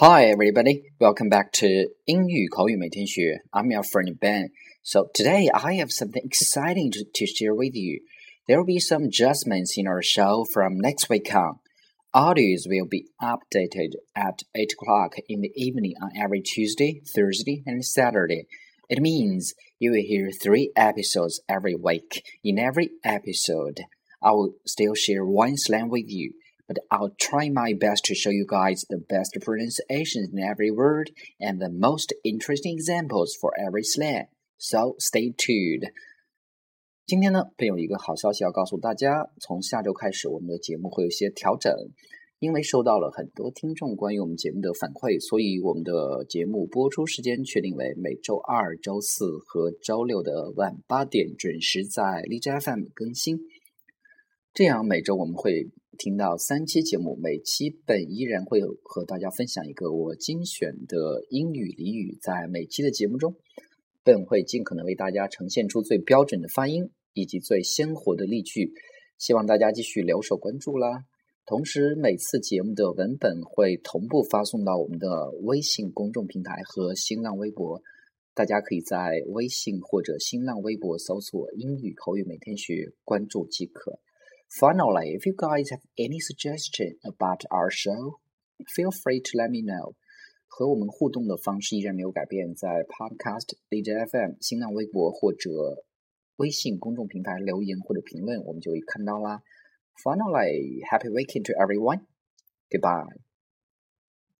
Hi, everybody. Welcome back to 英语口语每天学. I'm your friend Ben. So today I have something exciting to, to share with you. There will be some adjustments in our show from next week on. Audios will be updated at 8 o'clock in the evening on every Tuesday, Thursday, and Saturday. It means you will hear three episodes every week. In every episode, I will still share one slang with you But I'll try my best to show you guys the best pronunciations in every word and the most interesting examples for every slang. So stay tuned. 今天呢，便有一个好消息要告诉大家，从下周开始，我们的节目会有些调整。因为收到了很多听众关于我们节目的反馈，所以我们的节目播出时间确定为每周二、周四和周六的晚八点准时在荔枝 FM 更新。这样每周我们会听到三期节目，每期本依然会和大家分享一个我精选的英语俚语，在每期的节目中，本会尽可能为大家呈现出最标准的发音以及最鲜活的例句，希望大家继续留守关注啦。同时，每次节目的文本会同步发送到我们的微信公众平台和新浪微博，大家可以在微信或者新浪微博搜索“英语口语每天学”关注即可。Finally, if you guys have any suggestion about our show, feel free to let me know. 和我们互动的方式依然没有改变，在 Podcast、荔枝 FM、新浪微博或者微信公众平台留言或者评论，我们就会看到啦。Finally, happy weekend to everyone. Goodbye.